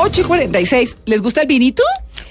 8 y 46. ¿Les gusta el vinito?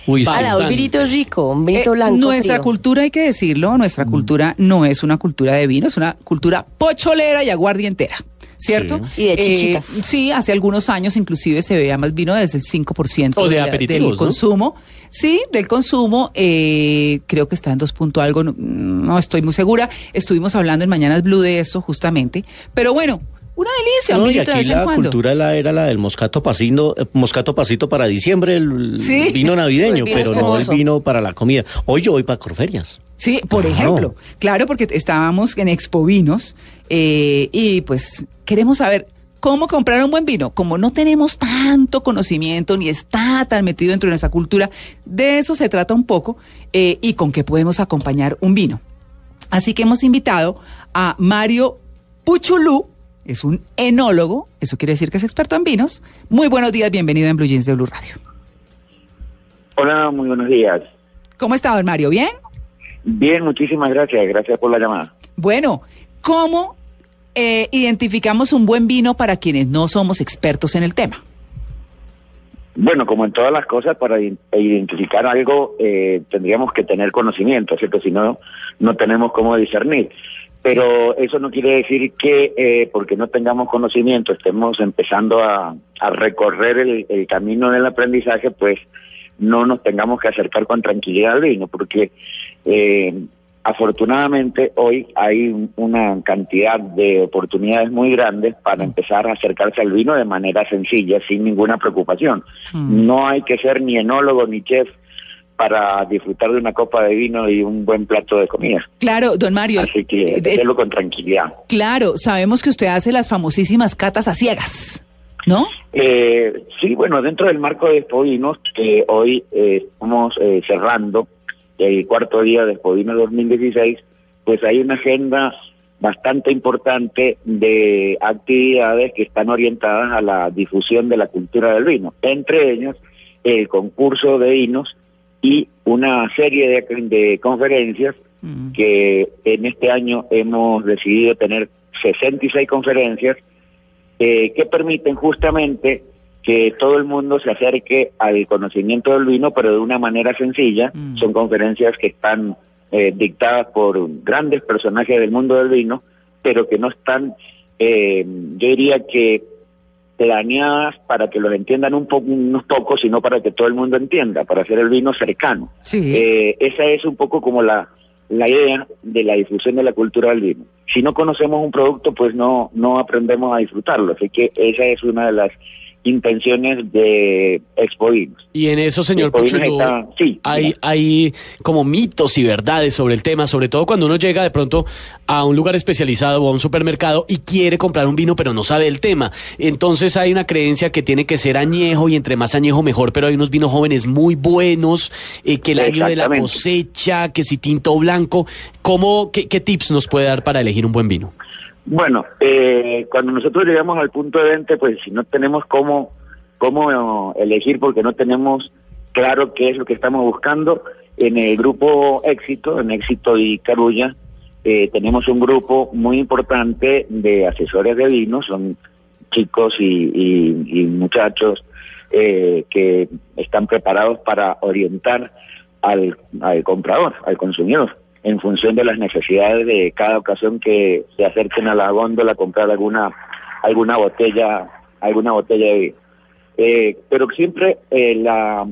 Uy, sí, Ala, un vinito rico, un Eh, vinito blanco. nuestra frío. cultura, hay que decirlo, nuestra cultura no es una cultura de vino, es una cultura pocholera y aguardientera. ¿Cierto? Sí. Y de chichitas. sí, hace algunos años inclusive se veía más vino desde el 5% O de la- aperitivos, del ¿no? consumo. Sí, del consumo. eh, creo que está en dos punto algo, no, no estoy muy segura. Estuvimos hablando en Mañanas Blue de esto justamente. Pero bueno, una delicia, un No, y vinito de aquí vez en la cuando. cultura la era la del moscato pasino, eh, moscato pasito para diciembre, el Sí. vino navideño, El vino pero no el vino para la comida. Hoy yo voy para Corferias. Sí, por Claro. ejemplo. Claro, porque estábamos en Expo Vinos eh, y pues queremos saber cómo comprar un buen vino. Como no tenemos tanto conocimiento ni está tan metido dentro de nuestra cultura, de eso se trata un poco eh, y con qué podemos acompañar un vino. Así que hemos invitado a Mario Puchulú, es un enólogo, eso quiere decir que es experto en vinos. Muy buenos días, bienvenido en Blue Jeans de Blue Radio. Hola, muy buenos días. ¿Cómo está, don Mario? ¿Bien? Bien, muchísimas gracias. Gracias por la llamada. Bueno, ¿cómo eh, identificamos un buen vino para quienes no somos expertos en el tema? Bueno, como en todas las cosas, para identificar algo eh, tendríamos que tener conocimiento, ¿cierto? Si no, no tenemos cómo discernir. Pero eso no quiere decir que eh, porque no tengamos conocimiento estemos empezando a, a recorrer el, el camino del aprendizaje, pues no nos tengamos que acercar con tranquilidad al vino, porque eh, afortunadamente hoy hay un- una cantidad de oportunidades muy grandes para empezar a acercarse al vino de manera sencilla, sin ninguna preocupación. No hay que ser ni enólogo ni chef para disfrutar de una copa de vino y un buen plato de comida. Claro, don Mario. Así que eh, hacerlo con tranquilidad. claro, sabemos que usted hace las famosísimas catas a ciegas, ¿no? Eh, sí, bueno, dentro del marco de Expovinos, que hoy eh, estamos eh, cerrando el cuarto día de Expovinos 2016, pues hay una agenda bastante importante de actividades que están orientadas a la difusión de la cultura del vino, entre ellos el concurso de vinos y una serie de, de conferencias Mm. que en este año hemos decidido tener 66 conferencias eh, que permiten justamente que todo el mundo se acerque al conocimiento del vino, pero de una manera sencilla. Mm. Son conferencias que están eh, dictadas por grandes personajes del mundo del vino, pero que no están, eh, yo diría que planeadas para que los entiendan un poco, unos pocos, sino para que todo el mundo entienda, para hacer el vino cercano. Sí. Eh, esa es un poco como la, la idea de la difusión de la cultura del vino. Si no conocemos un producto, pues no, no aprendemos a disfrutarlo. Así que esa es una de las intenciones de Expo Vinos. Y en eso, señor Puchulú, está- sí, hay, hay como mitos y verdades sobre el tema, sobre todo cuando uno llega de pronto a un lugar especializado o a un supermercado y quiere comprar un vino pero no sabe el tema. Entonces hay una creencia que tiene que ser añejo y entre más añejo mejor, pero hay unos vinos jóvenes muy buenos, eh, que el año de la cosecha, que si tinto blanco. ¿Cómo, qué, qué tips nos puede dar para elegir un buen vino? Bueno, eh, cuando nosotros llegamos al punto de venta, pues si no tenemos cómo, cómo elegir porque no tenemos claro qué es lo que estamos buscando, en el grupo Éxito, en Éxito y Carulla, eh, tenemos un grupo muy importante de asesores de vino, son chicos y, muchachos eh, que están preparados para orientar al comprador, al consumidor, en función de las necesidades de cada ocasión que se acerquen a la góndola a comprar alguna alguna botella alguna botella de vino. Eh, pero siempre eh, la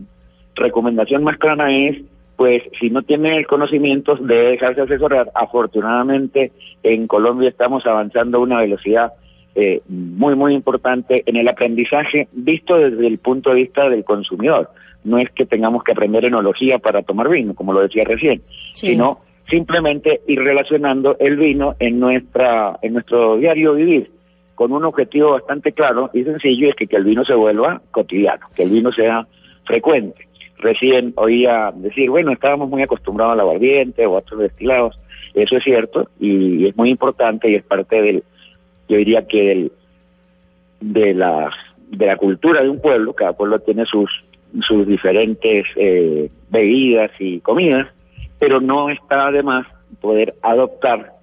recomendación más clara es, pues, si no tiene el conocimiento, debe dejarse asesorar. Afortunadamente, en Colombia estamos avanzando a una velocidad eh, muy, muy importante en el aprendizaje visto desde el punto de vista del consumidor. No es que tengamos que aprender enología para tomar vino, como lo decía recién, Sí. sino simplemente ir relacionando el vino en nuestra en nuestro diario vivir. con un objetivo bastante claro y sencillo, es que, que el vino se vuelva cotidiano, que el vino sea frecuente. Recién oía decir, bueno, estábamos muy acostumbrados al aguardiente o a otros destilados, eso es cierto y, es muy importante y es parte del, yo diría que del, de la, de la cultura de un pueblo, cada pueblo tiene sus, sus diferentes eh, bebidas y comidas, pero no está de más poder adoptar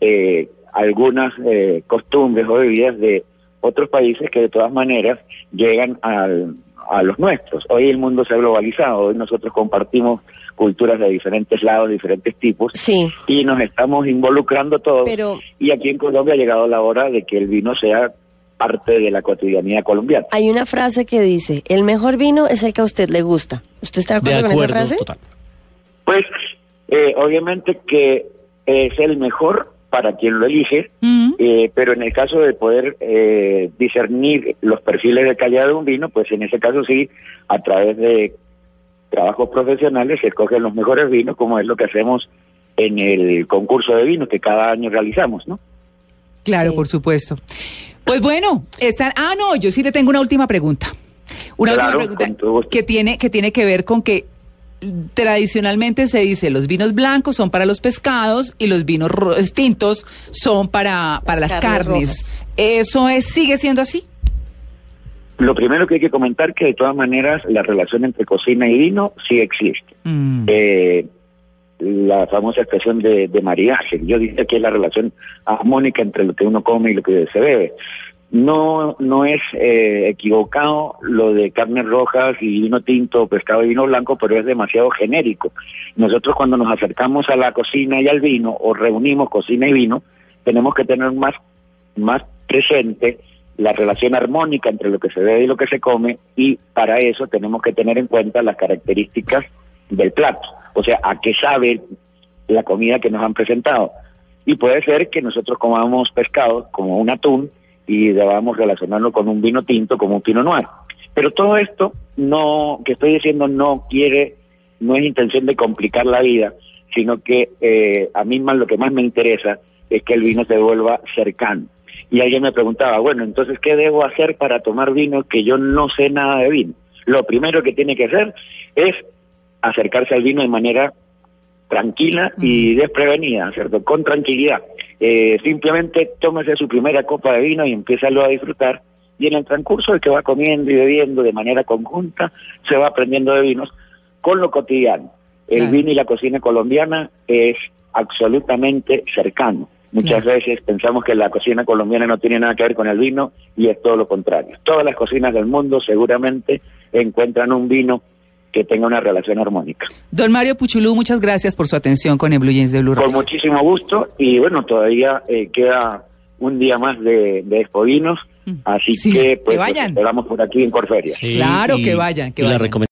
eh, algunas eh, costumbres o bebidas de otros países que de todas maneras llegan al, a los nuestros. Hoy el mundo se ha globalizado, hoy nosotros compartimos culturas de diferentes lados, diferentes tipos, Sí. y nos estamos involucrando todos. Pero- Y aquí en Colombia ha llegado la hora de que el vino sea parte de la cotidianidad colombiana. Hay una frase que dice, el mejor vino es el que a usted le gusta. ¿Usted está de De acuerdo, con esa acuerdo, frase? total. Pues eh, obviamente que es el mejor para quien lo elige, eh, pero en el caso de poder eh, discernir los perfiles de calidad de un vino, pues en ese caso sí, a través de trabajos profesionales se escogen los mejores vinos, como es lo que hacemos en el concurso de vinos que cada año realizamos, ¿no? Claro, Sí. por supuesto. Pues bueno, están. Ah, no, yo sí le tengo una última pregunta. Una Claro, última pregunta que tiene que tiene que ver con que tradicionalmente se dice los vinos blancos son para los pescados y los vinos tintos son para para las Las carnes. carnes Eso es sigue siendo así. Lo primero que hay que comentar que de todas maneras la relación entre cocina y vino sí existe. Mm. eh, la famosa expresión de, de maridaje. Yo diría que es la relación armónica entre lo que uno come y lo que se bebe. No, no es eh, equivocado lo de carnes rojas y vino tinto, pescado y vino blanco, pero es demasiado genérico. Nosotros cuando nos acercamos a la cocina y al vino, o reunimos cocina y vino, tenemos que tener más, más presente la relación armónica entre lo que se bebe y lo que se come, y para eso tenemos que tener en cuenta las características del plato, o sea, a qué sabe la comida que nos han presentado. Y puede ser que nosotros comamos pescado como un atún y debamos relacionarlo con un vino tinto como un pino noir. Pero todo esto no que estoy diciendo no quiere, no es intención de complicar la vida, sino que eh, a mí más lo que más me interesa es que el vino se vuelva cercano. Y alguien me preguntaba, bueno, entonces, ¿qué debo hacer para tomar vino que yo no sé nada de vino? Lo primero que tiene que hacer es acercarse al vino de manera tranquila y desprevenida, ¿cierto? Con tranquilidad. Eh, simplemente tómese su primera copa de vino y empiézalo a disfrutar. Y en el transcurso de que va comiendo y bebiendo de manera conjunta, se va aprendiendo de vinos con lo cotidiano. El Claro. vino y la cocina colombiana es absolutamente cercano. Muchas Claro. veces pensamos que la cocina colombiana no tiene nada que ver con el vino y es todo lo contrario. Todas las cocinas del mundo seguramente encuentran un vino que tenga una relación armónica. Don Mario Puchulú, muchas gracias por su atención con el Blue Jeans de Blue Con Radio. muchísimo gusto y bueno, todavía eh, queda un día más de, de Expo Vinos, así Mm. Sí, que que pues vayan. los esperamos por aquí en Corferia. Sí, Claro y- que vayan, que vayan.